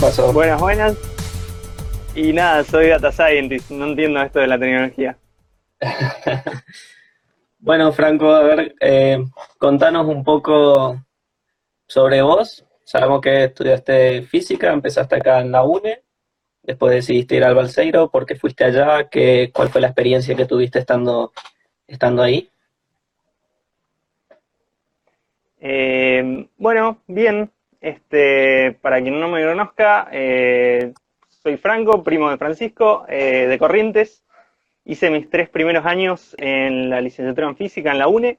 pasó? Buenas, buenas. Y nada, soy data scientist, no entiendo esto de la tecnología. bueno, Franco, a ver, eh, contanos un poco sobre vos. Sabemos que estudiaste física, empezaste acá en la UNE, después decidiste ir al Balseiro, ¿por qué fuiste allá? ¿Qué, ¿Cuál fue la experiencia que tuviste estando, estando ahí? Eh, bueno, bien. Este, para quien no me conozca, eh, soy Franco, primo de Francisco, eh, de Corrientes. Hice mis tres primeros años en la licenciatura en física en la UNE.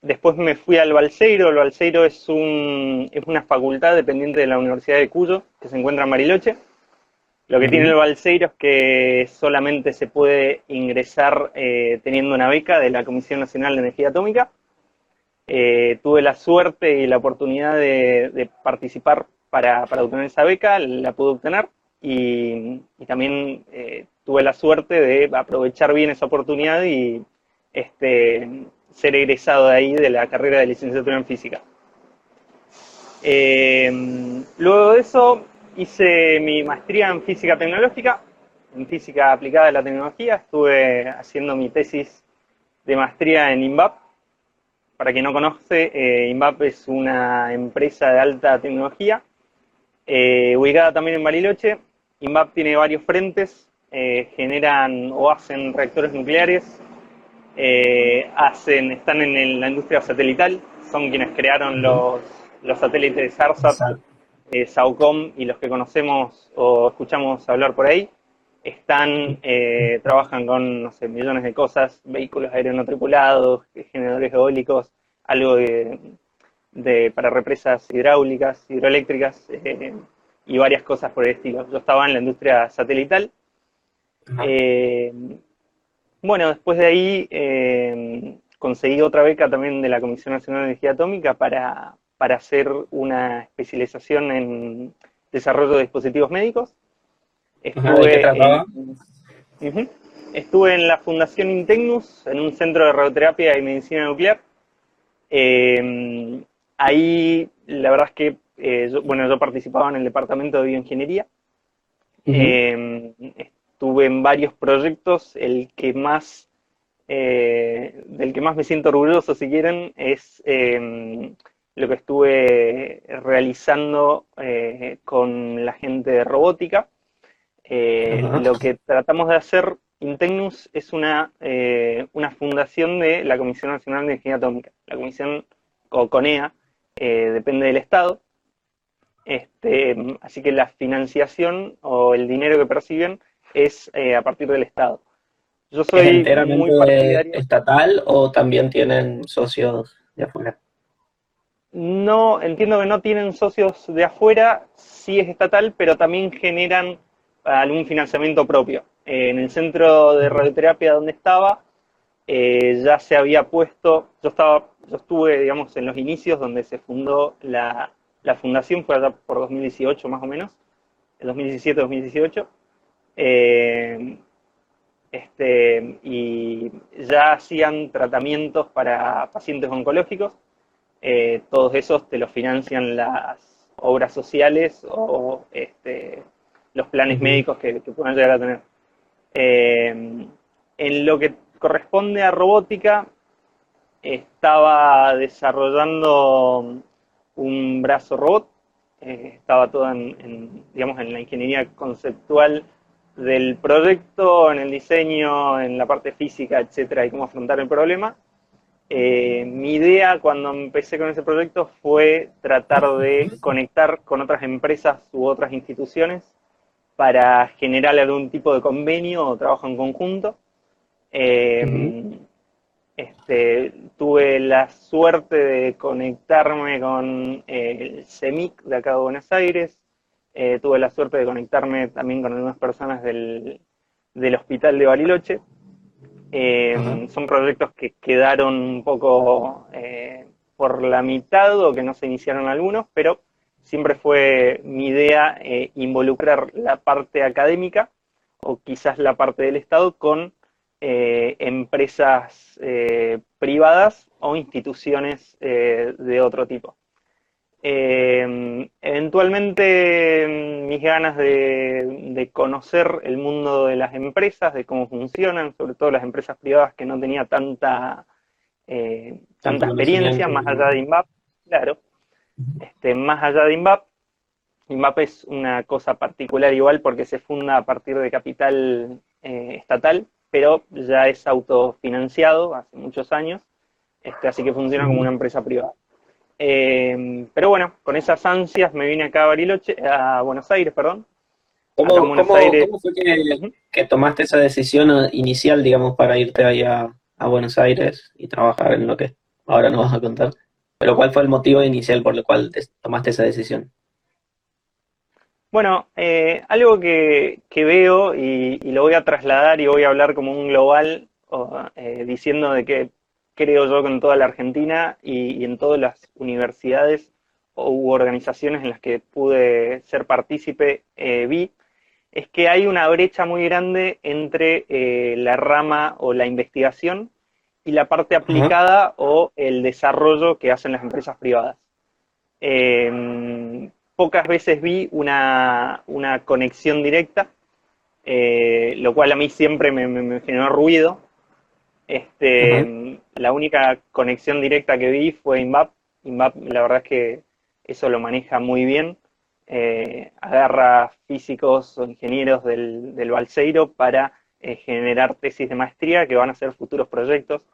después me fui al Balseiro. El Balseiro es, un, es una facultad dependiente de la Universidad de Cuyo, que se encuentra en Bariloche. Lo que tiene el Balseiro es que solamente se puede ingresar teniendo una beca de la Comisión Nacional de Energía Atómica eh, tuve la suerte y la oportunidad de, participar para, obtener esa beca, la pude obtener y, también eh, tuve la suerte de aprovechar bien esa oportunidad y este, ser egresado de ahí de la carrera de licenciatura en física. Eh, luego de eso hice mi maestría en física tecnológica, en física aplicada a la tecnología, estuve haciendo mi tesis de maestría en INVAP, para quien no conoce, eh, INVAP es una empresa de alta tecnología, eh, ubicada también en Bariloche. INVAP tiene varios frentes, eh, generan o hacen reactores nucleares, hacen, están en la industria satelital, son quienes crearon los, los satélites ARSAT, SAOCOM y los que conocemos o escuchamos hablar por ahí están, eh, trabajan con, no sé, millones de cosas, vehículos aéreos no tripulados, generadores eólicos, algo de, para represas hidráulicas, hidroeléctricas eh, y varias cosas por el estilo. Yo estaba en la industria satelital. Eh, bueno, después de ahí conseguí otra beca también de la Comisión Nacional de Energía Atómica para, para hacer una especialización en desarrollo de dispositivos médicos Estuve, en, estuve en la Fundación Integnus, en un centro de radioterapia y medicina nuclear. Em, ahí, la verdad es que, eh, yo, bueno, yo participaba en el departamento de bioingeniería. Em, estuve en varios proyectos, el que más, eh, del que más me siento orgulloso, si quieren, es em, lo que estuve realizando eh, con la gente de robótica. Eh, lo que tratamos de hacer, Integnus es una, eh, una fundación de la Comisión Nacional de Energía Atómica. La comisión, o CONEA, eh, depende del Estado. Este, así que la financiación o el dinero que perciben es a partir del Estado. Yo soy ¿Es enteramente estatal o también tienen socios de afuera? No, entiendo que no tienen socios de afuera, sí es estatal, pero también generan algún financiamiento propio. Eh, en el centro de radioterapia donde estaba, eh, ya se había puesto, yo estaba, yo estuve, digamos, en los inicios donde se fundó la, fundación, fue allá por 2018 más o menos, 2017-2018, eh, este, y ya hacían tratamientos para pacientes oncológicos, todos esos te los financian las obras sociales o este, los planes médicos que, puedan llegar a tener. Eh, en lo que corresponde a robótica, estaba desarrollando un brazo robot, eh, estaba todo en, digamos, en la ingeniería conceptual del proyecto, en el diseño, en la parte física, etcétera, y cómo afrontar el problema. Eh, mi idea cuando empecé con ese proyecto fue tratar de conectar con otras empresas u otras instituciones para generar algún tipo de convenio o trabajo en conjunto. Eh, este, tuve la suerte de conectarme con eh, el CEMIC de acá de Buenos Aires, eh, tuve la suerte de conectarme también con algunas personas del, Hospital de Bariloche. Son proyectos que quedaron un poco por la mitad o que no se iniciaron algunos, pero siempre fue mi idea eh, involucrar la parte académica o quizás la parte del Estado con eh, empresas eh, privadas o instituciones de otro tipo. Eh, eventualmente mm, mis ganas de, conocer el mundo de las empresas, de cómo funcionan, sobre todo las empresas privadas que no tenía tanta, eh, tanta experiencia, más allá de INVAP, claro, este, más allá de INVAP. INVAP es una cosa particular igual porque se funda a partir de capital eh, estatal, pero ya es autofinanciado hace muchos años, este, así que funciona como una empresa privada. Eh, pero bueno, con esas ansias me vine acá a Bariloche, a Buenos Aires, perdón. ¿Cómo, fue que, tomaste esa decisión inicial, digamos, para irte ahí a, Buenos Aires y trabajar en lo que ahora nos vas a contar? Pero ¿cuál fue el motivo inicial por el cual tomaste esa decisión? Bueno, eh, algo que, veo y, lo voy a trasladar y voy a hablar como un global, eh, diciendo de que creo yo que en toda la Argentina y, en todas las universidades u organizaciones en las que pude ser partícipe eh, vi, es que hay una brecha muy grande entre eh, la rama o la investigación y la parte aplicada o el desarrollo que hacen las empresas privadas. Em, pocas veces vi una, conexión directa, eh, lo cual a mí siempre me generó ruido, este, La única conexión directa que vi fue INVAP. INVAP, la verdad es que eso lo maneja muy bien. Eh, agarra físicos o ingenieros del, del Balseiro para eh, generar tesis de maestría que van a ser futuros proyectos.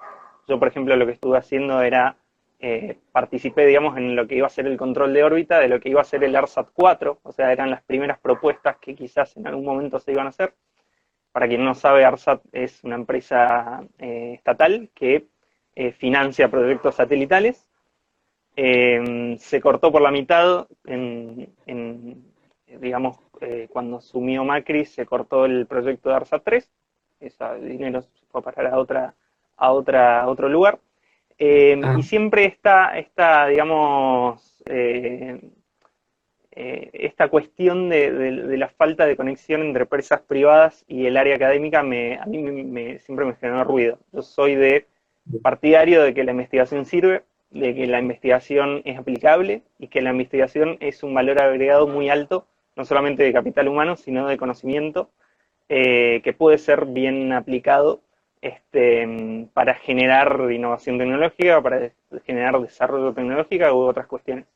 Yo, por ejemplo, lo que estuve haciendo era, eh, participé, digamos, en lo que iba a ser el control de órbita de lo que iba a ser el ARSAT 4, o sea, eran las primeras propuestas que quizás en algún momento se iban a hacer. Para quien no sabe, ARSAT es una empresa eh, estatal que eh, financia proyectos satelitales. Eh, se cortó por la mitad en, digamos, cuando sumió Macri, se cortó el proyecto de ARSAT 3. Ese dinero se fue a parar a, otra, a, otra, otro lugar. Ah. Y siempre está, está digamos, eh, esta cuestión de, la falta de conexión entre empresas privadas y el área académica me, a mí me, siempre me generó ruido. Yo soy de partidario de que la investigación sirve, de que la investigación es aplicable y que la investigación es un valor agregado muy alto, no solamente de capital humano, sino de conocimiento, eh, que puede ser bien aplicado este, para generar innovación tecnológica, para generar desarrollo tecnológico u otras cuestiones.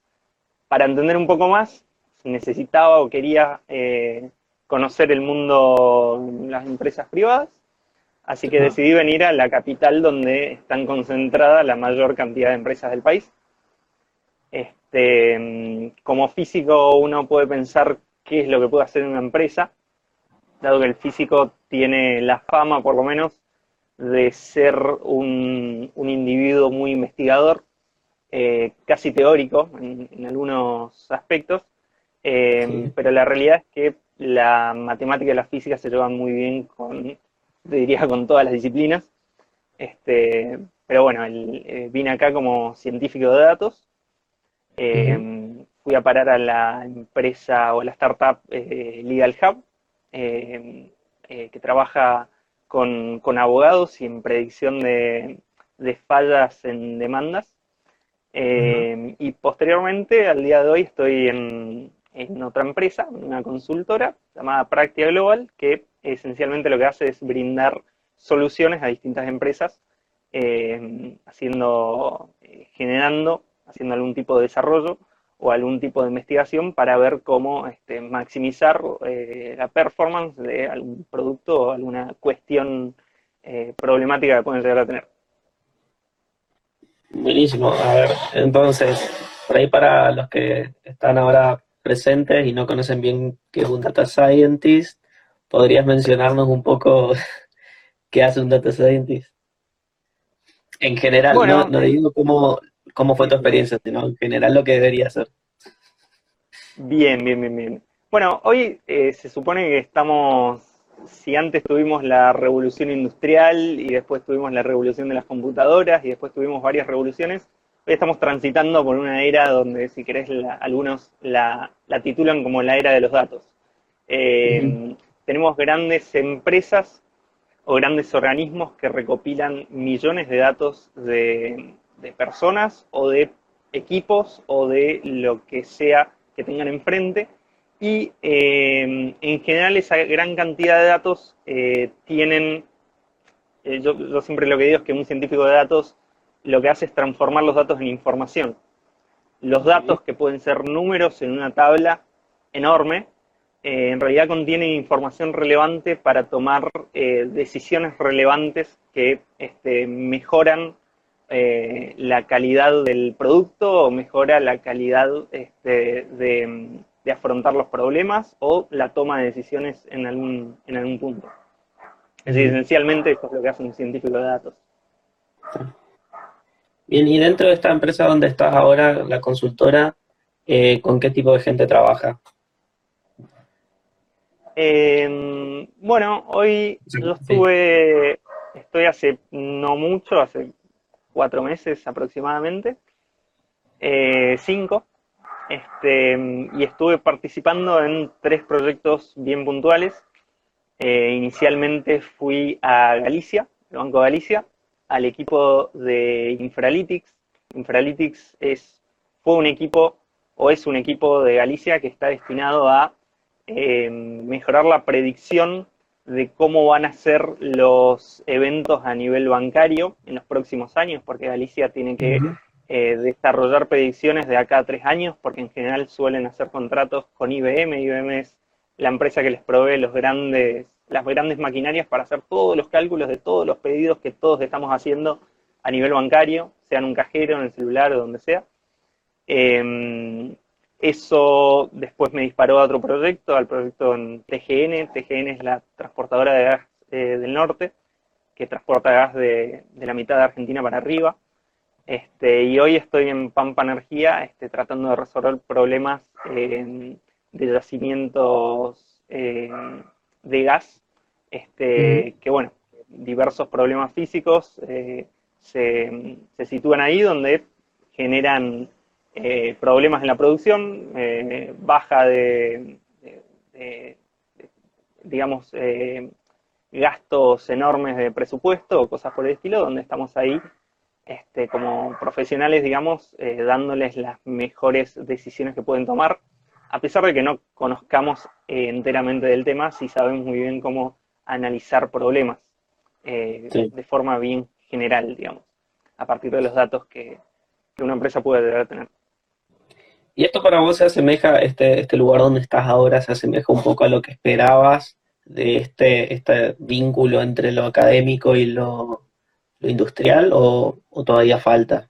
Para entender un poco más, necesitaba o quería eh, conocer el mundo, las empresas privadas, así que decidí venir a la capital donde están concentradas la mayor cantidad de empresas del país. Este, como físico uno puede pensar qué es lo que puede hacer una empresa, dado que el físico tiene la fama, por lo menos, de ser un, individuo muy investigador, eh, casi teórico en, algunos aspectos, eh, pero la realidad es que la matemática y la física se llevan muy bien con, diría, con todas las disciplinas. Este, pero bueno, eh, vine acá como científico de datos. Fui a parar a la empresa o la startup Legal Hub, que trabaja con, abogados y en predicción de, fallas en demandas. Y posteriormente, al día de hoy, estoy en, en otra empresa, una consultora llamada Práctica Global, que esencialmente lo que hace es brindar soluciones a distintas empresas, eh, haciendo, eh, generando, haciendo algún tipo de desarrollo o algún tipo de investigación para ver cómo este, maximizar eh, la performance de algún producto o alguna cuestión problemática que pueden llegar a tener. Buenísimo. A ver, entonces, por ahí para los que están ahora presentes y no conocen bien qué es un data scientist, ¿podrías mencionarnos un poco qué hace un data scientist? En general, no, digo cómo, cómo fue tu experiencia, sino en general lo que debería ser. Bien, bien, bien, bien. Bueno, hoy eh, se supone que estamos, si antes tuvimos la revolución industrial y después tuvimos la revolución de las computadoras y después tuvimos varias revoluciones, Hoy estamos transitando por una era donde, si querés, algunos la, titulan como la era de los datos. Eh, tenemos grandes empresas o grandes organismos que recopilan millones de datos de, personas o de equipos o de lo que sea que tengan enfrente. Y eh, en general esa gran cantidad de datos eh, tienen, eh, yo, yo, siempre lo que digo es que un científico de datos lo que hace es transformar los datos en información. Los datos que pueden ser números en una tabla enorme, en realidad contienen información relevante para tomar decisiones relevantes que este, mejoran eh, la calidad del producto o mejora la calidad este, de, afrontar los problemas o la toma de decisiones en algún, en algún punto. Es decir, esencialmente eso es lo que hace un científico de datos. Bien, y dentro de esta empresa donde estás ahora, la consultora, eh, ¿con qué tipo de gente trabaja? Em, bueno, hoy yo estuve, estoy hace no mucho, hace cuatro meses aproximadamente, eh, cinco, este, y estuve participando en tres proyectos bien puntuales. Eh, inicialmente fui a Galicia, el Banco de Galicia, al equipo de Infralytics. Infralytics es, fue un equipo o es un equipo de Galicia que está destinado a eh, mejorar la predicción de cómo van a ser los eventos a nivel bancario en los próximos años, porque Galicia tiene que eh, desarrollar predicciones de acá a tres años, porque en general suelen hacer contratos con IBM. IBM es la empresa que les provee los grandes, las grandes maquinarias para hacer todos los cálculos de todos los pedidos que todos estamos haciendo a nivel bancario, sea en un cajero, en el celular o donde sea. Em, eso después me disparó a otro proyecto, al proyecto en TGN. TGN es la transportadora de gas eh, del norte, que transporta gas de, la mitad de Argentina para arriba. Este, y hoy estoy en Pampa Energía este, tratando de resolver problemas de yacimientos eh, de gas, este, que bueno, diversos problemas físicos eh, se, se sitúan ahí donde generan eh, problemas en la producción, eh, baja de, digamos, eh, gastos enormes de presupuesto o cosas por el estilo, donde estamos ahí este, como profesionales, digamos, dándoles las mejores decisiones que pueden tomar, a pesar de que no conozcamos enteramente del tema, sí sabemos muy bien cómo analizar problemas de forma bien general, digamos, a partir de los datos que, que una empresa puede tener. ¿Y esto para vos se asemeja, este, este lugar donde estás ahora, se asemeja un poco a lo que esperabas de este, este vínculo entre lo académico y lo, industrial o, todavía falta?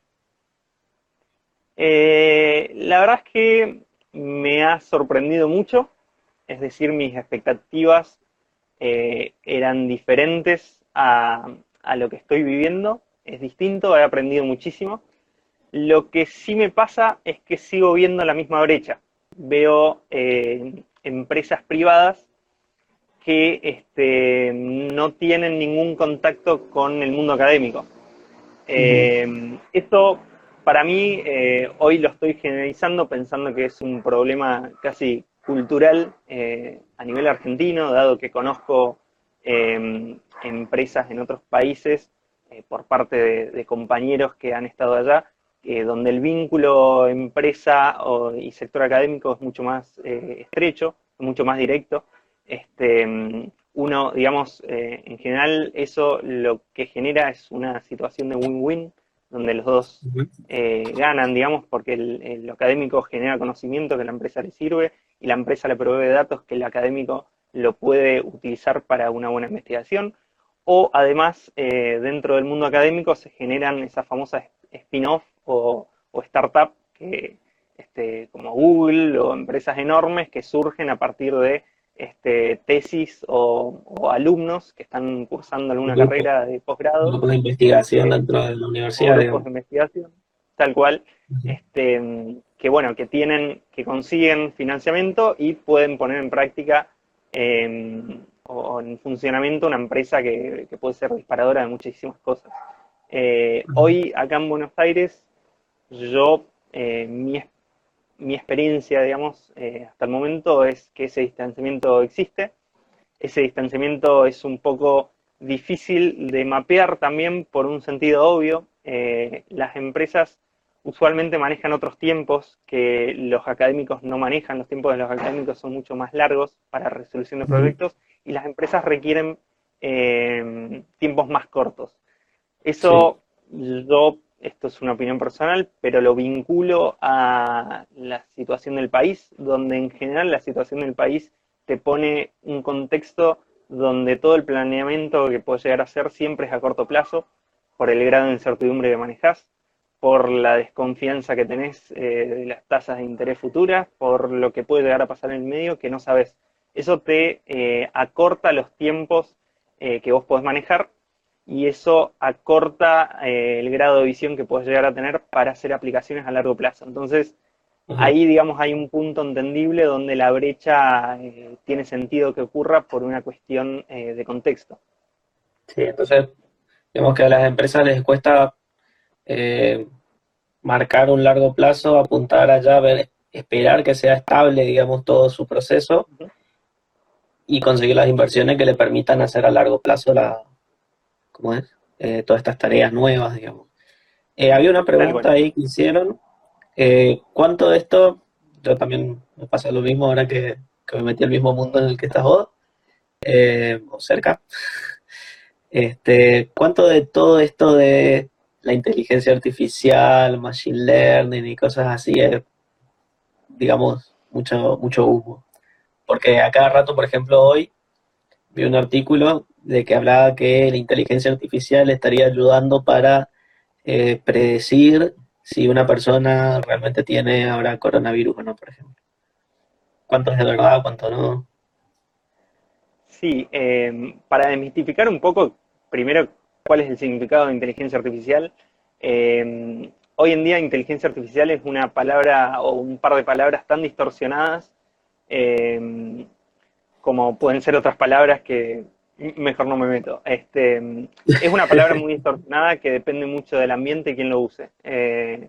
Eh, la verdad es que me ha sorprendido mucho, es decir, mis expectativas eh, eran diferentes a, a lo que estoy viviendo, es distinto, he aprendido muchísimo. Lo que sí me pasa es que sigo viendo la misma brecha. Veo eh, empresas privadas que este, no tienen ningún contacto con el mundo académico. Eh, esto, para mí, eh, hoy lo estoy generalizando pensando que es un problema casi cultural a nivel argentino, dado que conozco empresas en otros países por parte de compañeros que han estado allá eh, donde el vínculo empresa y sector académico es mucho más eh, estrecho, mucho más directo. Este, uno, digamos, eh, en general eso lo que genera es una situación de win-win, donde los dos ganan, digamos, porque el, académico genera conocimiento que la empresa le sirve y la empresa le provee datos que el académico lo puede utilizar para una buena investigación. O además, dentro del mundo académico se generan esas famosas spin-off o, startup que, este, como Google o empresas enormes que surgen a partir de este, tesis o, alumnos que están cursando alguna carrera de posgrado. de investigación eh, dentro de la universidad. de investigación, tal cual, este, que bueno, que tienen, que consiguen financiamiento y pueden poner en práctica em, o en funcionamiento una empresa que, puede ser disparadora de muchísimas cosas. Eh, hoy acá en Buenos Aires yo, eh, mi, mi, experiencia, digamos, eh, hasta el momento es que ese distanciamiento existe. Ese distanciamiento es un poco difícil de mapear también por un sentido obvio. Eh, las empresas usualmente manejan otros tiempos que los académicos no manejan, los tiempos de los académicos son mucho más largos para resolución de proyectos y las empresas requieren tiempos más cortos. Eso yo, esto es una opinión personal, pero lo vinculo a la situación del país, donde en general la situación del país te pone un contexto donde todo el planeamiento que puedes llegar a hacer siempre es a corto plazo, por el grado de incertidumbre que manejas, por la desconfianza que tenés eh, de las tasas de interés futuras, por lo que puede llegar a pasar en el medio que no sabes. Eso te eh, acorta los tiempos eh, que vos podés manejar y eso acorta el grado de visión que puedes llegar a tener para hacer aplicaciones a largo plazo. Entonces, ahí, digamos, hay un punto entendible donde la brecha tiene sentido que ocurra por una cuestión de contexto. Sí, entonces Vemos que a las empresas les cuesta eh, marcar un largo plazo, apuntar allá, ver, esperar que sea estable, digamos, todo su proceso y conseguir las inversiones que le permitan hacer a largo plazo la, ¿cómo es? Eh, todas estas tareas nuevas, digamos. Eh, había una pregunta ahí que hicieron. ¿Cuánto de esto, yo también me pasa lo mismo ahora que, que me metí al mismo mundo en el que estás vos, o cerca, este, ¿Cuánto de todo esto de la inteligencia artificial, machine learning y cosas así es, digamos, mucho, mucho humo? Porque a cada rato, por ejemplo, hoy vi un artículo de que hablaba que la inteligencia artificial estaría ayudando para eh, predecir si una persona realmente tiene ahora coronavirus o no, por ejemplo. ¿Cuánto es de verdad, cuánto no? Sí, eh, para desmitificar un poco primero, ¿cuál es el significado de inteligencia artificial? Eh, hoy en día inteligencia artificial es una palabra o un par de palabras tan distorsionadas eh, como pueden ser otras palabras que mejor no me meto. Este, es una palabra muy distorsionada que depende mucho del ambiente y quién lo use. Eh,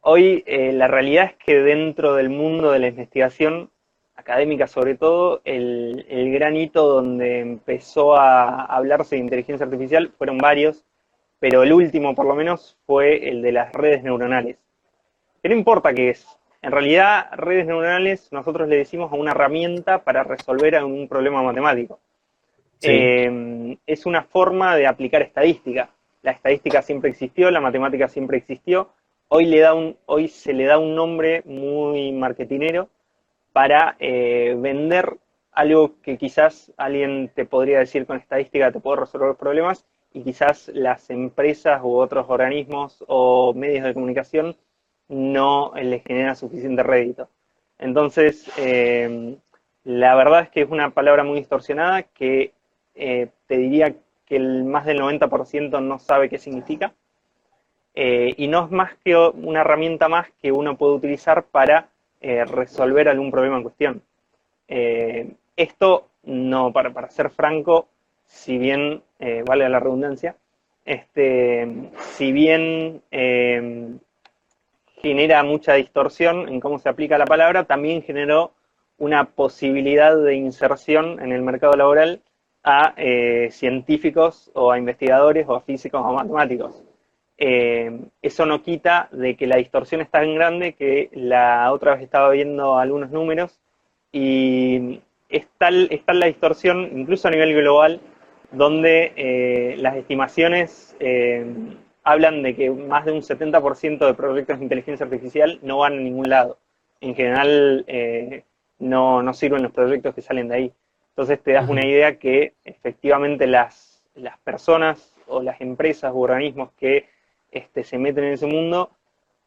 hoy la realidad es que dentro del mundo de la investigación académica sobre todo, el, el, gran hito donde empezó a hablarse de inteligencia artificial fueron varios, pero el último por lo menos fue el de las redes neuronales. Que no importa qué es, en realidad redes neuronales nosotros le decimos a una herramienta para resolver un problema matemático. Eh, es una forma de aplicar estadística. La estadística siempre existió, la matemática siempre existió. Hoy, le da un, hoy se le da un nombre muy marketinero para eh, vender algo que quizás alguien te podría decir con estadística te puedo resolver problemas y quizás las empresas u otros organismos o medios de comunicación no les genera suficiente rédito. Entonces, eh, la verdad es que es una palabra muy distorsionada que eh, te diría que el más del 90% no sabe qué significa. y no es más que una herramienta más que uno puede utilizar para eh, resolver algún problema en cuestión. Eh, esto, no, para, para, ser franco, si bien, eh, vale la redundancia, este, si bien genera mucha distorsión en cómo se aplica la palabra, también generó una posibilidad de inserción en el mercado laboral a científicos o a investigadores o a físicos o matemáticos. Eh, eso no quita de que la distorsión es tan grande que la otra vez estaba viendo algunos números y es tal, la distorsión, incluso a nivel global, donde eh, las estimaciones eh, hablan de que más de un 70% de proyectos de inteligencia artificial no van a ningún lado. En general no, sirven los proyectos que salen de ahí. Entonces te das una idea que efectivamente las, las personas o las empresas u organismos que este, se meten en ese mundo,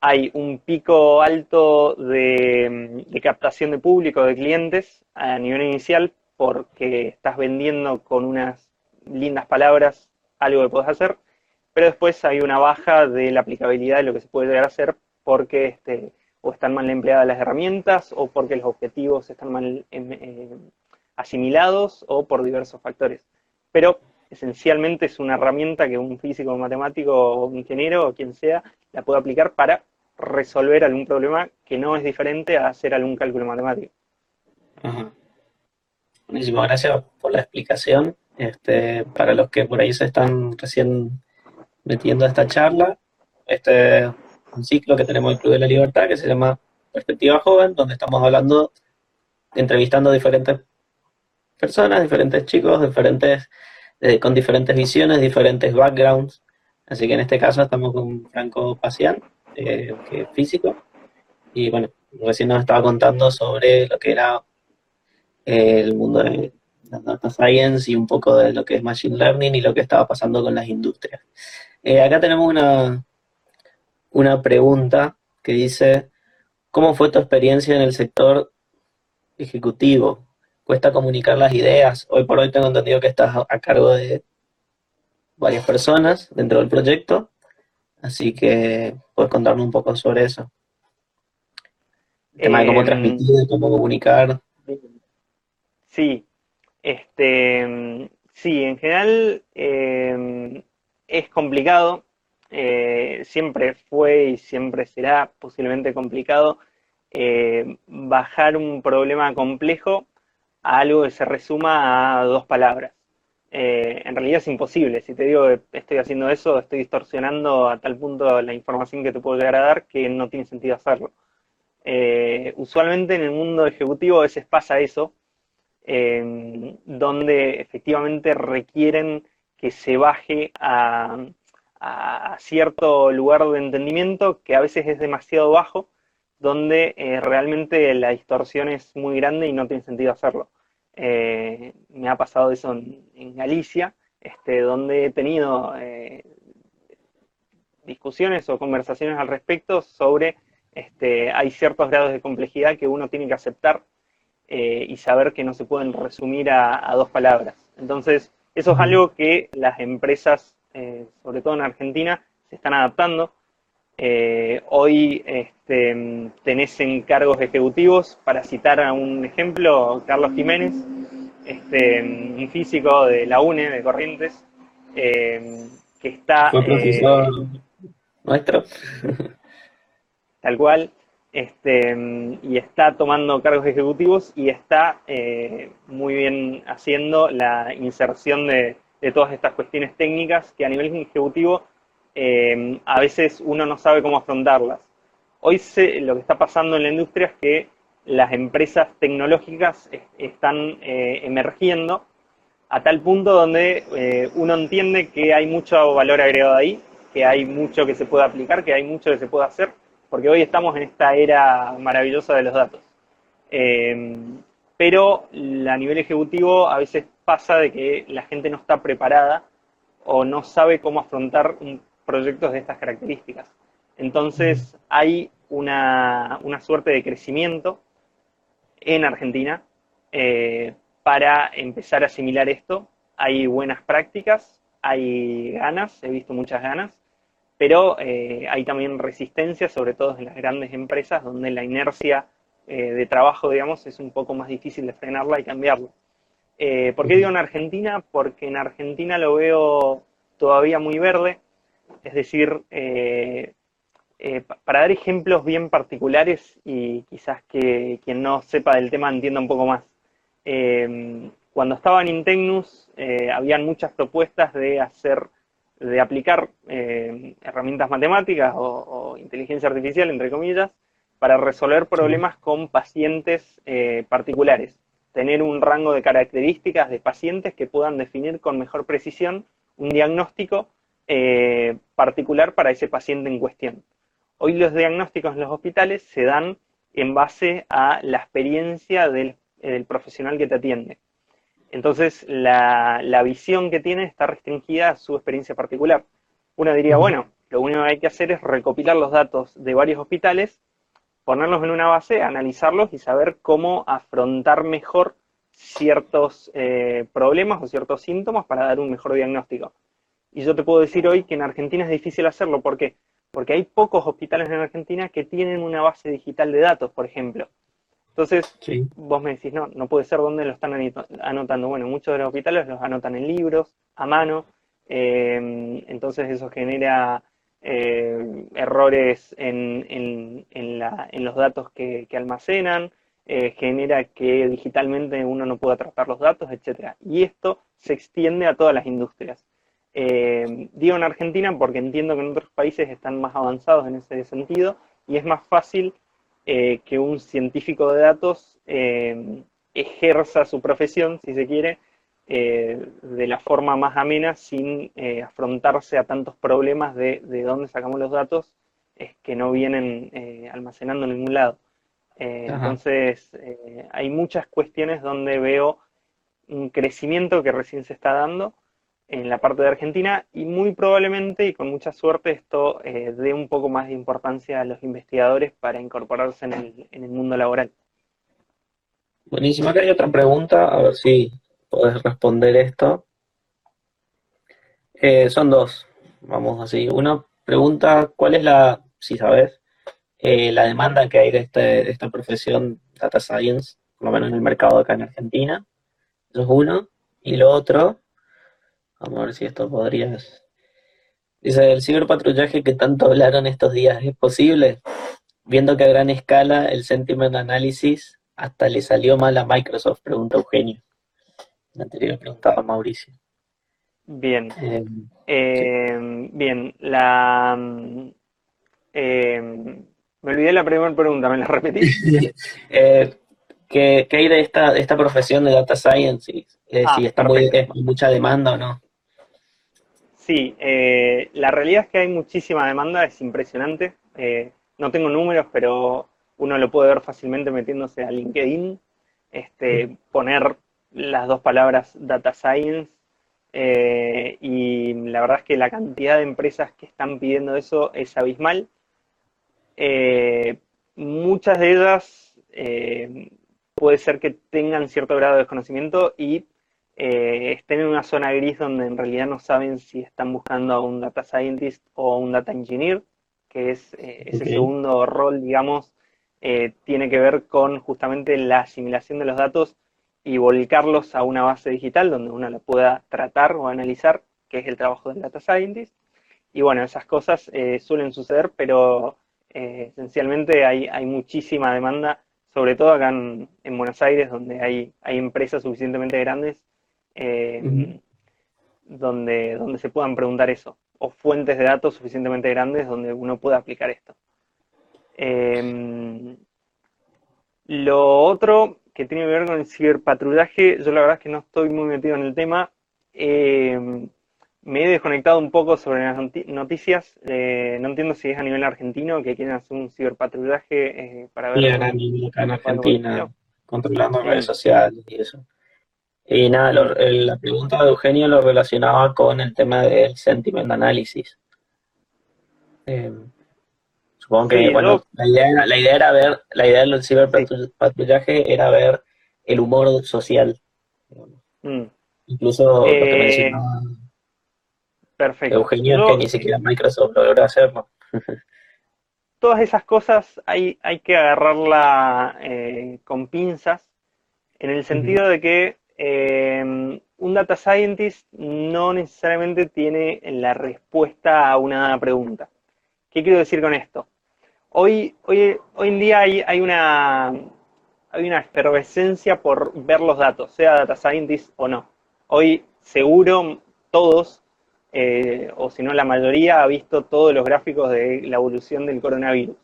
hay un pico alto de, captación de público, de clientes a nivel inicial, porque estás vendiendo con unas lindas palabras algo que podés hacer, pero después hay una baja de la aplicabilidad de lo que se puede llegar a hacer porque este, o están mal empleadas las herramientas o porque los objetivos están mal em, eh, asimilados o por diversos factores. Pero esencialmente es una herramienta que un físico, un matemático o ingeniero o quien sea la puede aplicar para resolver algún problema que no es diferente a hacer algún cálculo matemático. Buenísimo, gracias por la explicación. Este, para los que por ahí se están recién metiendo a esta charla, este un ciclo que tenemos en el Club de la Libertad que se llama Perspectiva Joven, donde estamos hablando, entrevistando diferentes personas, diferentes chicos, diferentes, eh, con diferentes visiones, diferentes backgrounds. Así que en este caso estamos con Franco Pacián, eh, que es físico, y bueno, recién nos estaba contando sobre lo que era eh, el mundo de la data science y un poco de lo que es machine learning y lo que estaba pasando con las industrias. acá tenemos una, una pregunta que dice, ¿cómo fue tu experiencia en el sector ejecutivo? ¿Cuesta comunicar las ideas? Hoy por hoy tengo entendido que estás a cargo de varias personas dentro del proyecto, así que puedes contarme un poco sobre eso. El tema de cómo em, transmitir, cómo comunicar. Sí, este, sí, en general em, es complicado eh, siempre fue y siempre será posiblemente complicado eh, bajar un problema complejo a algo que se resuma a dos palabras. Eh, en realidad es imposible. Si te digo que estoy haciendo eso, estoy distorsionando a tal punto la información que te puedo llegar a dar que no tiene sentido hacerlo. usualmente en el mundo ejecutivo a veces pasa eso, donde efectivamente requieren que se baje a cierto lugar de entendimiento que a veces es demasiado bajo, donde eh, realmente la distorsión es muy grande y no tiene sentido hacerlo. Eh, me ha pasado eso en, Galicia, este, donde he tenido eh, discusiones o conversaciones al respecto sobre, este, hay ciertos grados de complejidad que uno tiene que aceptar y saber que no se pueden resumir a dos palabras. Entonces, eso es algo que las empresas eh, sobre todo en Argentina, se están adaptando. Eh, hoy este, tenés en cargos ejecutivos, para citar a un ejemplo, Carlos Jiménez, este, un físico de la UNE, de Corrientes, eh, que está... nuestro. tal cual, este, y está tomando cargos ejecutivos y está muy bien haciendo la inserción de de todas estas cuestiones técnicas que a nivel ejecutivo eh, a veces uno no sabe cómo afrontarlas. Hoy lo que está pasando en la industria es que las empresas tecnológicas están eh, emergiendo a tal punto donde eh, uno entiende que hay mucho valor agregado ahí, que hay mucho que se puede aplicar, que hay mucho que se puede hacer, porque hoy estamos en esta era maravillosa de los datos. pero a nivel ejecutivo a veces pasa de que la gente no está preparada o no sabe cómo afrontar un, proyectos de estas características. Entonces hay una, suerte de crecimiento en Argentina eh, para empezar a asimilar esto. Hay buenas prácticas, hay ganas, he visto muchas ganas, pero eh, hay también resistencia, sobre todo en las grandes empresas, donde la inercia eh, de trabajo, digamos, es un poco más difícil de frenarla y cambiarla. ¿Por qué digo en Argentina? Porque en Argentina lo veo todavía muy verde, es decir, eh, eh, para dar ejemplos bien particulares y quizás que quien no sepa del tema entienda un poco más. cuando estaba en Integnus, habían muchas propuestas de hacer, de aplicar herramientas matemáticas o, inteligencia artificial, entre comillas, para resolver problemas con pacientes particulares tener un rango de características de pacientes que puedan definir con mejor precisión un diagnóstico eh, particular para ese paciente en cuestión. Hoy los diagnósticos en los hospitales se dan en base a la experiencia del, profesional que te atiende. Entonces, la, visión que tiene está restringida a su experiencia particular. Uno diría, bueno, lo único que hay que hacer es recopilar los datos de varios hospitales ponerlos en una base, analizarlos y saber cómo afrontar mejor ciertos eh, problemas o ciertos síntomas para dar un mejor diagnóstico. Y yo te puedo decir hoy que en Argentina es difícil hacerlo. ¿Por qué? Porque hay pocos hospitales en Argentina que tienen una base digital de datos, por ejemplo. Entonces, vos me decís, no, no puede ser dónde lo están anotando. Bueno, muchos de los hospitales los anotan en libros, a mano. Eh, entonces eso genera eh, errores en, los datos que, almacenan, eh, genera que digitalmente uno no pueda tratar los datos, etc. Y esto se extiende a todas las industrias. Eh, digo en Argentina porque entiendo que en otros países están más avanzados en ese sentido y es más fácil eh, que un científico de datos eh, ejerza su profesión, si se quiere, de la forma más amena sin afrontarse a tantos problemas de, de dónde sacamos los datos que no vienen almacenando en ningún lado. entonces, hay muchas cuestiones donde veo un crecimiento que recién se está dando en la parte de Argentina y muy probablemente y con mucha suerte esto eh, dé un poco más de importancia a los investigadores para incorporarse en el, mundo laboral. Buenísimo, acá hay otra pregunta, a ver si podés responder esto. Eh, son dos, vamos así. Una pregunta, ¿cuál es la, si sabes, eh, la demanda que hay de, este, de esta profesión Data Science, por lo menos en el mercado acá en Argentina? Eso es uno. Y lo otro, Vamos a ver si esto podrías. Dice, el ciberpatrullaje que tanto hablaron estos días, ¿es posible? Viendo que a gran escala el sentiment analysis hasta le salió mal a Microsoft, pregunta Eugenio. La anterior preguntaba Mauricio. Bien. Eh, eh, bien, la... Eh, me olvidé la primera pregunta, ¿me la repetí? ¿qué, hay de esta, esta profesión de data science? Ah, si está muy, es mucha demanda o no. Sí, eh, la realidad es que hay muchísima demanda, es impresionante. Eh, no tengo números, pero uno lo puede ver fácilmente metiéndose a LinkedIn, este, poner las dos palabras data science eh, y la verdad es que la cantidad de empresas que están pidiendo eso es abismal. muchas de ellas puede ser que tengan cierto grado de desconocimiento y eh, estén en una zona gris donde en realidad no saben si están buscando a un data scientist o a un data engineer, que es eh, ese segundo rol, digamos, eh, tiene que ver con justamente la asimilación de los datos y volcarlos a una base digital donde uno la pueda tratar o analizar, que es el trabajo del data scientist. Y bueno, esas cosas suelen suceder, pero esencialmente hay, hay muchísima demanda sobre todo acá en, Buenos Aires, donde hay, hay empresas suficientemente grandes eh, donde, donde se puedan preguntar eso, o fuentes de datos suficientemente grandes donde uno pueda aplicar esto. Em, lo otro que tiene que ver con el ciberpatrullaje, yo la verdad es que no estoy muy metido en el tema. Em, me he desconectado un poco sobre las noticias. Eh, no entiendo si es a nivel argentino que quieren hacer un ciberpatrullaje eh, para ver. en Argentina, controlando redes sociales y eso. Y nada, la pregunta de Eugenio lo relacionaba con el tema del sentiment analysis. Em, supongo que, bueno, la, idea era, ver, la idea del ciberpatrullaje era ver el humor social. Mm. Incluso lo que eh, mencionaba perfecto. Eugenio, que ni siquiera Microsoft logró hacerlo. todas esas cosas hay, hay que agarrarla eh, con pinzas, en el sentido de que eh, un data scientist no necesariamente tiene la respuesta a una pregunta. ¿Qué quiero decir con esto? Hoy, hoy, hoy en día hay, hay, una, hay una efervescencia por ver los datos, sea data scientist o no. Hoy seguro todos, eh, o si no la mayoría, ha visto todos los gráficos de la evolución del coronavirus.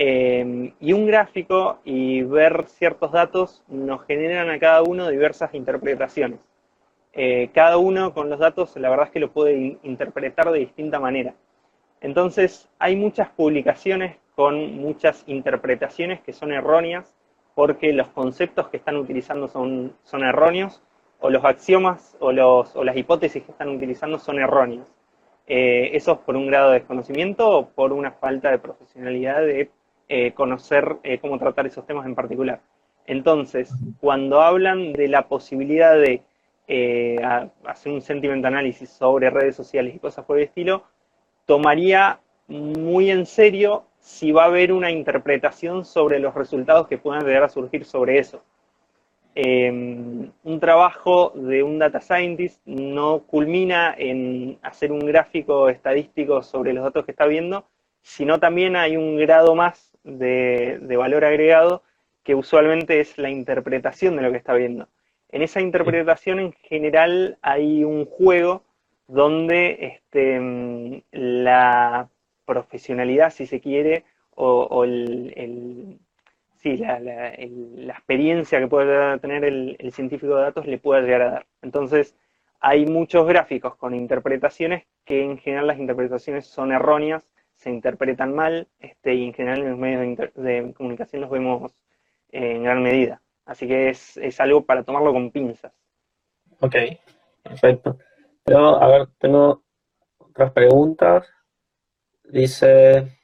Em, y un gráfico y ver ciertos datos nos generan a cada uno diversas interpretaciones. Eh, cada uno con los datos, la verdad es que lo puede interpretar de distinta manera. Entonces, hay muchas publicaciones con muchas interpretaciones que son erróneas porque los conceptos que están utilizando son, son erróneos o los axiomas o, los, o las hipótesis que están utilizando son erróneas. Eh, eso es por un grado de desconocimiento o por una falta de profesionalidad de eh, conocer eh, cómo tratar esos temas en particular. Entonces, cuando hablan de la posibilidad de eh, hacer un sentiment análisis sobre redes sociales y cosas por el estilo, tomaría muy en serio si va a haber una interpretación sobre los resultados que puedan llegar a surgir sobre eso. Em, un trabajo de un data scientist no culmina en hacer un gráfico estadístico sobre los datos que está viendo, sino también hay un grado más de, valor agregado que usualmente es la interpretación de lo que está viendo. En esa interpretación en general hay un juego donde este, mm, la profesionalidad, si se quiere, o, el, sí, la, experiencia que puede tener el, científico de datos le pueda llegar a dar. Entonces, hay muchos gráficos con interpretaciones que en general las interpretaciones son erróneas, interpretan mal, este, y en general en los medios de, comunicación los vemos en gran medida. Así que es, es algo para tomarlo con pinzas. Ok, perfecto. Pero, a ver, tengo otras preguntas. Dice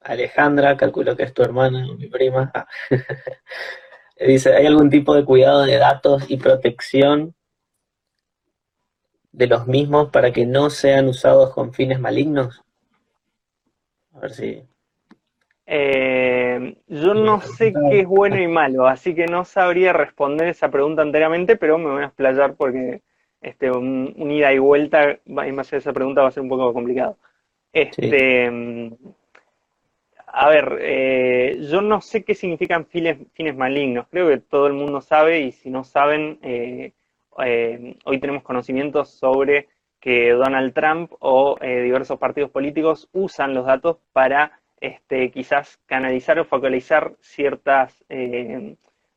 Alejandra, calculo que es tu hermana mi prima. Ah. Dice, ¿hay algún tipo de cuidado de datos y protección de los mismos para que no sean usados con fines malignos? A ver si... Eh, yo no sé qué es bueno y malo, así que no sabría responder esa pregunta enteramente, pero me voy a explayar porque este, un, ida y vuelta en base a esa pregunta va a ser un poco complicado. Este, A ver, eh, yo no sé qué significan fines, fines, malignos. Creo que todo el mundo sabe y si no saben, eh, eh, hoy tenemos conocimientos sobre que Donald Trump o diversos partidos políticos usan los datos para este, quizás canalizar o focalizar ciertas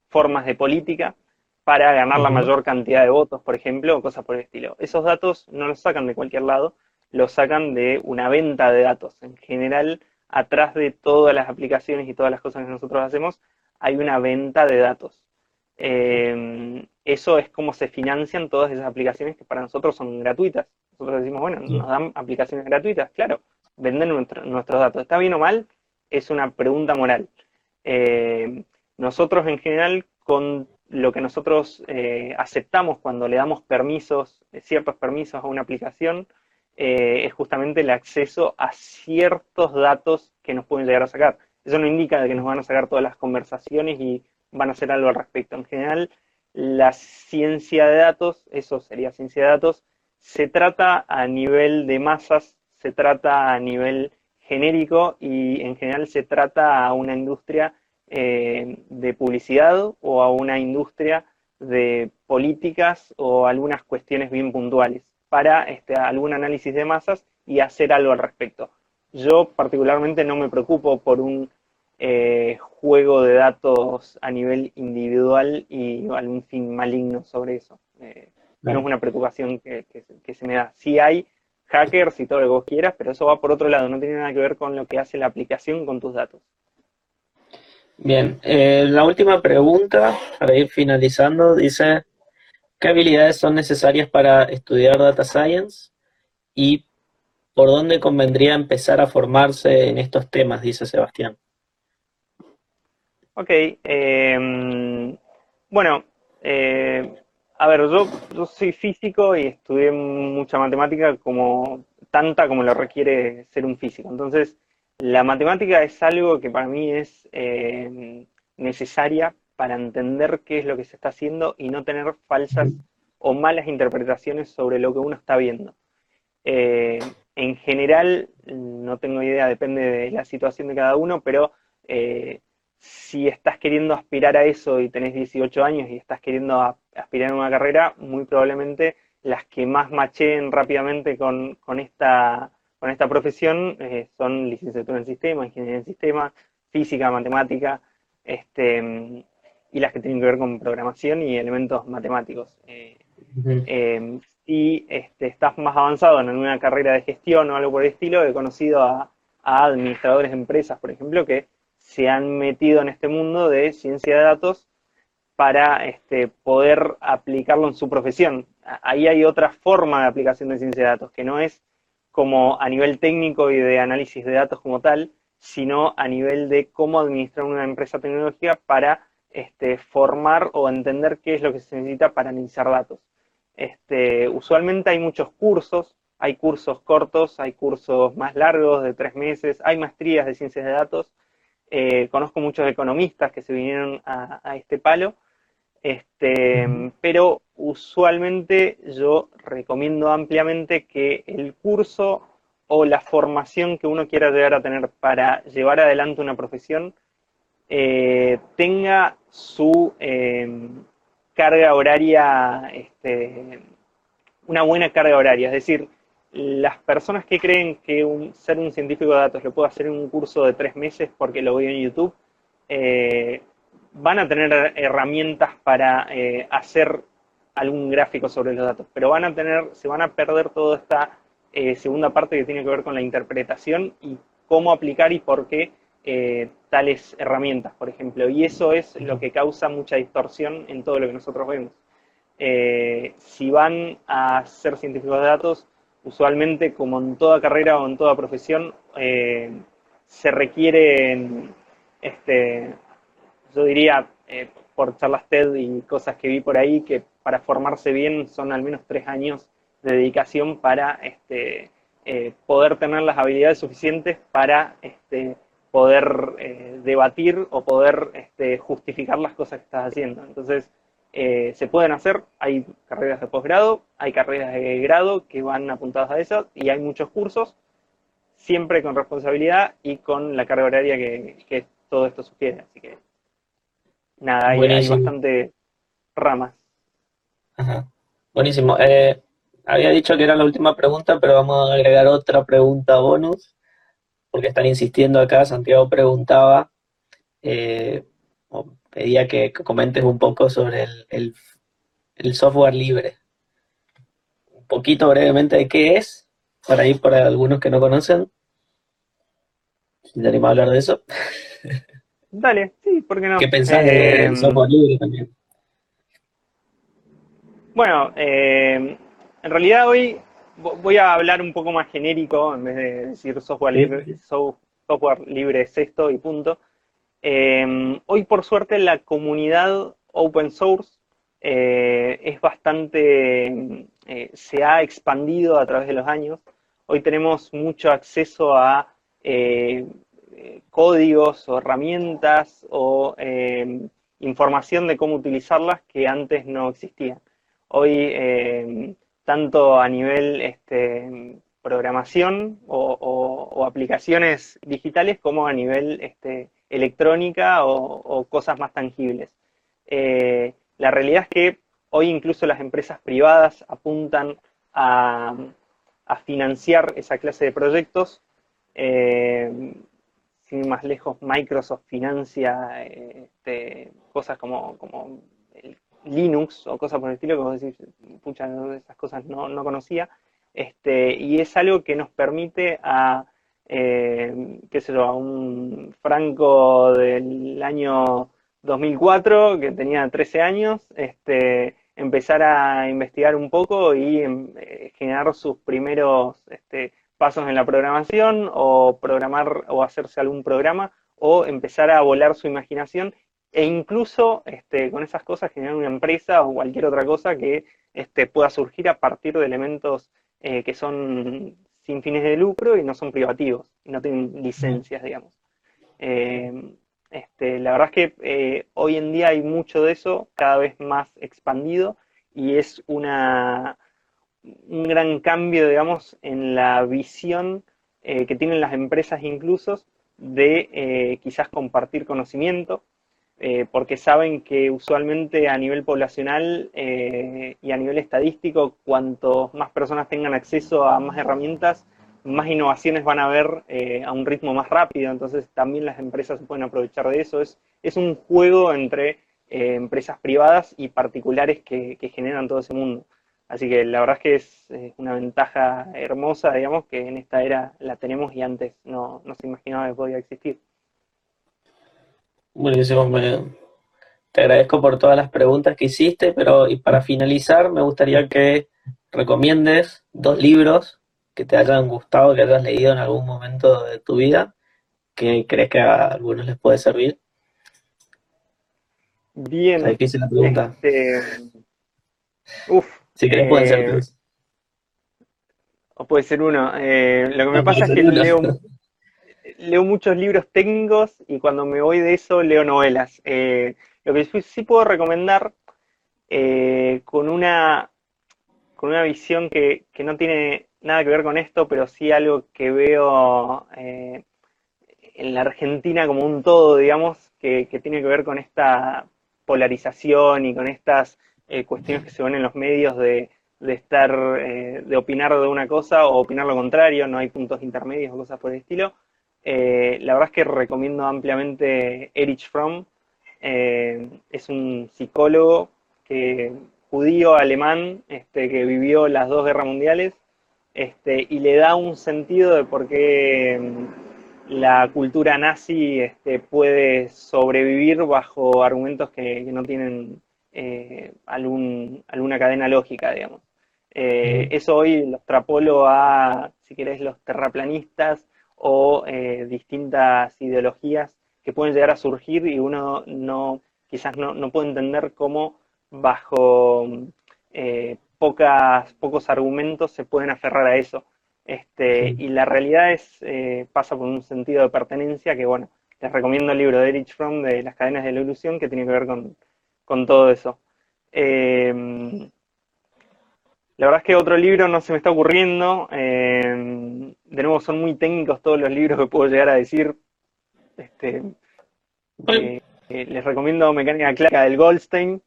formas de política para ganar la mayor cantidad de votos, por ejemplo, o cosas por el estilo. Esos datos no los sacan de cualquier lado, los sacan de una venta de datos. En general, atrás de todas las aplicaciones y todas las cosas que nosotros hacemos, hay una venta de datos. Eh, eso es como se financian todas esas aplicaciones que para nosotros son gratuitas. Nosotros decimos, bueno, nos dan aplicaciones gratuitas, claro, venden nuestros datos. ¿Está bien o mal? Es una pregunta moral. Eh, nosotros en general con lo que nosotros eh, aceptamos cuando le damos permisos, eh, ciertos permisos a una aplicación, eh, es justamente el acceso a ciertos datos que nos pueden llegar a sacar. Eso no indica que nos van a sacar todas las conversaciones y van a hacer algo al respecto. En general, la ciencia de datos, eso sería ciencia de datos, se trata a nivel de masas, se trata a nivel genérico y en general se trata a una industria eh, de publicidad o a una industria de políticas o algunas cuestiones bien puntuales para este, algún análisis de masas y hacer algo al respecto. Yo particularmente no me preocupo por un eh, juego de datos a nivel individual y algún fin maligno sobre eso. Eh, no es una preocupación que, que, se me da. Sí hay hackers y todo lo que vos quieras, pero eso va por otro lado, no tiene nada que ver con lo que hace la aplicación con tus datos. Bien, eh, la última pregunta, para ir finalizando, dice, ¿qué habilidades son necesarias para estudiar Data Science? ¿Y por dónde convendría empezar a formarse en estos temas? Dice Sebastián. Ok, em, bueno, eh, a ver, yo, soy físico y estudié mucha matemática como tanta como lo requiere ser un físico. Entonces, la matemática es algo que para mí es eh, necesaria para entender qué es lo que se está haciendo y no tener falsas o malas interpretaciones sobre lo que uno está viendo. Eh, en general, no tengo idea, depende de la situación de cada uno, pero eh, si estás queriendo aspirar a eso y tenés 18 años y estás queriendo aspirar a una carrera, muy probablemente las que más macheen rápidamente con, con esta con esta profesión eh, son licenciatura en sistema, ingeniería en sistema, física, matemática, este, y las que tienen que ver con programación y elementos matemáticos. Eh, em, si este, estás más avanzado en una carrera de gestión o algo por el estilo, he conocido a, administradores de empresas, por ejemplo, que se han metido en este mundo de ciencia de datos para este, poder aplicarlo en su profesión. Ahí hay otra forma de aplicación de ciencia de datos, que no es como a nivel técnico y de análisis de datos como tal, sino a nivel de cómo administrar una empresa tecnológica para este, formar o entender qué es lo que se necesita para analizar datos. Este, usualmente hay muchos cursos, hay cursos cortos, hay cursos más largos de tres meses, hay maestrías de ciencias de datos. Eh, conozco muchos economistas que se vinieron a este palo este, pero usualmente yo recomiendo ampliamente que el curso o la formación que uno quiera llegar a tener para llevar adelante una profesión eh, tenga su em, carga horaria, este, una buena carga horaria, es decir, las personas que creen que ser un científico de datos lo puedo hacer en un curso de tres meses porque lo veo en YouTube, eh, van a tener herramientas para eh, hacer algún gráfico sobre los datos, pero van a tener, se van a perder toda esta eh, segunda parte que tiene que ver con la interpretación y cómo aplicar y por qué tales herramientas, por ejemplo. Y eso es lo que causa mucha distorsión en todo lo que nosotros vemos. si van a ser científicos de datos, usualmente, como en toda carrera o en toda profesión, eh, se requieren, este, yo diría, eh, por charlas TED y cosas que vi por ahí, que para formarse bien son al menos tres años de dedicación para este, eh, poder tener las habilidades suficientes para este, poder debatir o poder este, justificar las cosas que estás haciendo. Entonces, eh, se pueden hacer, hay carreras de posgrado, hay carreras de grado que van apuntadas a eso y hay muchos cursos, siempre con responsabilidad y con la carga horaria que, todo esto sugiere. Así que nada, hay, bastante ramas. Buenísimo. Eh, había dicho que era la última pregunta, pero vamos a agregar otra pregunta bonus, porque están insistiendo acá. Santiago preguntaba, eh, pedía que comentes un poco sobre el, software libre. Un poquito brevemente de qué es, para ir para algunos que no conocen. Te a hablar de eso. Dale, sí, ¿por qué no? ¿Qué pensás del eh, software libre también? Bueno, eh, en realidad hoy voy a hablar un poco más genérico, en vez de decir software libre, software libre es esto y punto. Em, hoy, por suerte, la comunidad open source eh, es bastante, eh, se ha expandido a través de los años. Hoy tenemos mucho acceso a eh, códigos o herramientas o em, información de cómo utilizarlas que antes no existían. Hoy, em, tanto a nivel este, programación o, aplicaciones digitales como a nivel este, electrónica o, cosas más tangibles. Eh, la realidad es que hoy incluso las empresas privadas apuntan a, financiar esa clase de proyectos. Eh, sin más lejos, Microsoft financia este, cosas como, Linux o cosas por el estilo, que vos decís, pucha, esas cosas no, no conocía. Este, y es algo que nos permite a eh, qué sé yo, a un Franco del año 2004 que tenía 13 años, este, empezar a investigar un poco y em, eh, generar sus primeros este, pasos en la programación o programar o hacerse algún programa o empezar a volar su imaginación e incluso este, con esas cosas generar una empresa o cualquier otra cosa que este, pueda surgir a partir de elementos eh, que son sin fines de lucro y no son privativos, y no tienen licencias, digamos. Eh, este, la verdad es que eh, hoy en día hay mucho de eso, cada vez más expandido, y es una, un gran cambio, digamos, en la visión eh, que tienen las empresas incluso de quizás compartir conocimiento, porque saben que usualmente a nivel poblacional y a nivel estadístico, cuanto más personas tengan acceso a más herramientas, más innovaciones van a haber eh, a un ritmo más rápido, entonces también las empresas pueden aprovechar de eso. Es, un juego entre eh, empresas privadas y particulares que, generan todo ese mundo. Así que la verdad es que es una ventaja hermosa, digamos, que en esta era la tenemos y antes no se imaginaba que podía existir. Buenísimo, te agradezco por todas las preguntas que hiciste, pero y para finalizar me gustaría que recomiendes dos libros que te hayan gustado, que hayas leído en algún momento de tu vida, que crees que a algunos les puede servir? Bien. Está difícil la pregunta. Este, uf. Si querés, pueden ser dos. O puede ser uno. Eh, lo que me pasa es que leo, leo, muchos libros técnicos y cuando me voy de eso leo novelas. Eh, lo que sí puedo recomendar eh, con una con una visión que, que, no tiene nada que ver con esto, pero sí algo que veo eh, en la Argentina como un todo, digamos, que, tiene que ver con esta polarización y con estas eh, cuestiones que se ven en los medios de, de estar, eh, de opinar de una cosa o opinar lo contrario, no hay puntos intermedios o cosas por el estilo. Eh, la verdad es que recomiendo ampliamente Erich Fromm. Eh, es un psicólogo que, judío alemán este, que vivió las dos guerras mundiales este, y le da un sentido de por qué mm, la cultura nazi este, puede sobrevivir bajo argumentos que, no tienen algún, alguna cadena lógica, digamos. eso hoy lo extrapolo a, si querés, los terraplanistas o eh, distintas ideologías que pueden llegar a surgir y uno no quizás no, puede entender cómo bajo eh, pocas, pocos argumentos se pueden aferrar a eso. Este, Y la realidad es, eh, pasa por un sentido de pertenencia que, bueno, les recomiendo el libro de Erich Fromm de Las cadenas de la ilusión que tiene que ver con, todo eso. La verdad es que otro libro no se me está ocurriendo. Eh, de nuevo, son muy técnicos todos los libros que puedo llegar a decir. Este, eh, eh, les recomiendo Mecánica Clásica del Goldstein.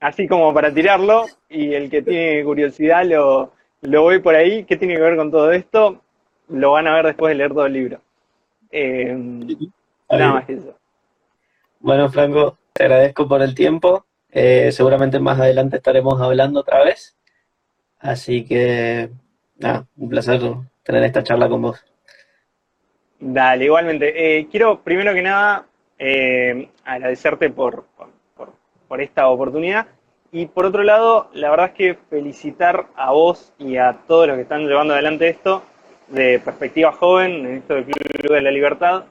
así como para tirarlo. Y el que tiene curiosidad lo, lo voy por ahí. ¿Qué tiene que ver con todo esto? Lo van a ver después de leer todo el libro. nada más que eso. Bueno, Franco, te agradezco por el tiempo. Eh, seguramente más adelante estaremos hablando otra vez. Así que, nada, un placer tener esta charla con vos. Dale, igualmente. Eh, quiero primero que nada eh, agradecerte por, por, esta oportunidad. Y por otro lado, la verdad es que felicitar a vos y a todos los que están llevando adelante esto de perspectiva joven, en esto del Club de la Libertad.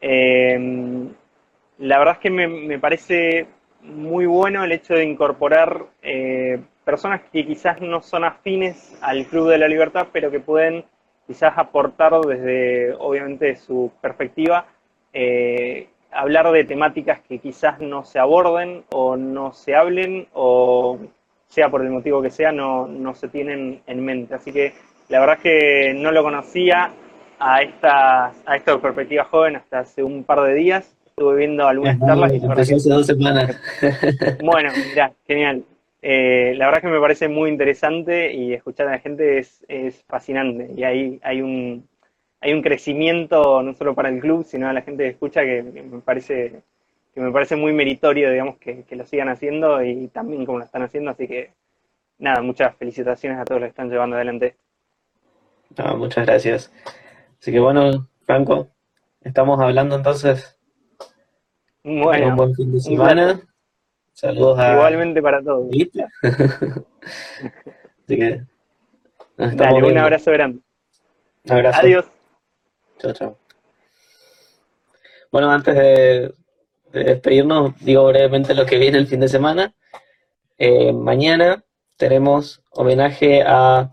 la verdad es que me, me parece muy bueno el hecho de incorporar eh, personas que quizás no son afines al Club de la Libertad, pero que pueden quizás aportar desde, obviamente, su perspectiva, eh, hablar de temáticas que quizás no se aborden o no se hablen o sea por el motivo que sea, no, no se tienen en mente. Así que la verdad es que no lo conocía a esta, a esta perspectiva joven hasta hace un par de días estuve viendo algunas charlas. Y hace dos semanas. bueno, ya, genial. Eh, la verdad es que me parece muy interesante y escuchar a la gente es, fascinante. Y ahí hay un, hay un crecimiento no solo para el club, sino a la gente que escucha que, me parece que me parece muy meritorio, digamos, que, lo sigan haciendo y también como lo están haciendo. Así que, nada, muchas felicitaciones a todos los que están llevando adelante muchas gracias. Así que bueno, Franco, estamos hablando entonces bueno, un buen fin de semana. Saludos a. Igualmente para todos. Así que. Dale, un abrazo grande. Un abrazo. Adiós. Chao, chao. Bueno, antes de, despedirnos, digo brevemente lo que viene el fin de semana. Eh, mañana tenemos homenaje a,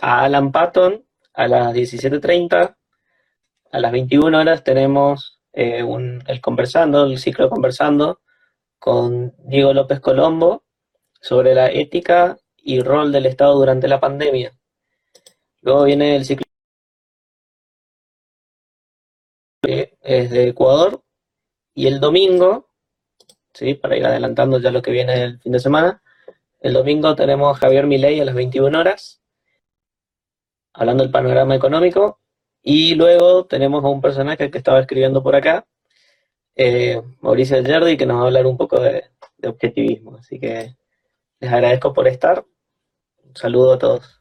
a Alan Patton a las 17.30. A las 21 horas tenemos eh, el conversando, el ciclo conversando con Diego López Colombo sobre la ética y rol del Estado durante la pandemia. Luego viene el ciclo es de Ecuador y el domingo, ¿sí? para ir adelantando ya lo que viene el fin de semana, el domingo tenemos a Javier Milei a las 21 horas, hablando del panorama económico, y luego tenemos a un personaje que estaba escribiendo por acá, eh, Mauricio Yerdi, que nos va a hablar un poco de, de objetivismo. Así que les agradezco por estar. Un saludo a todos.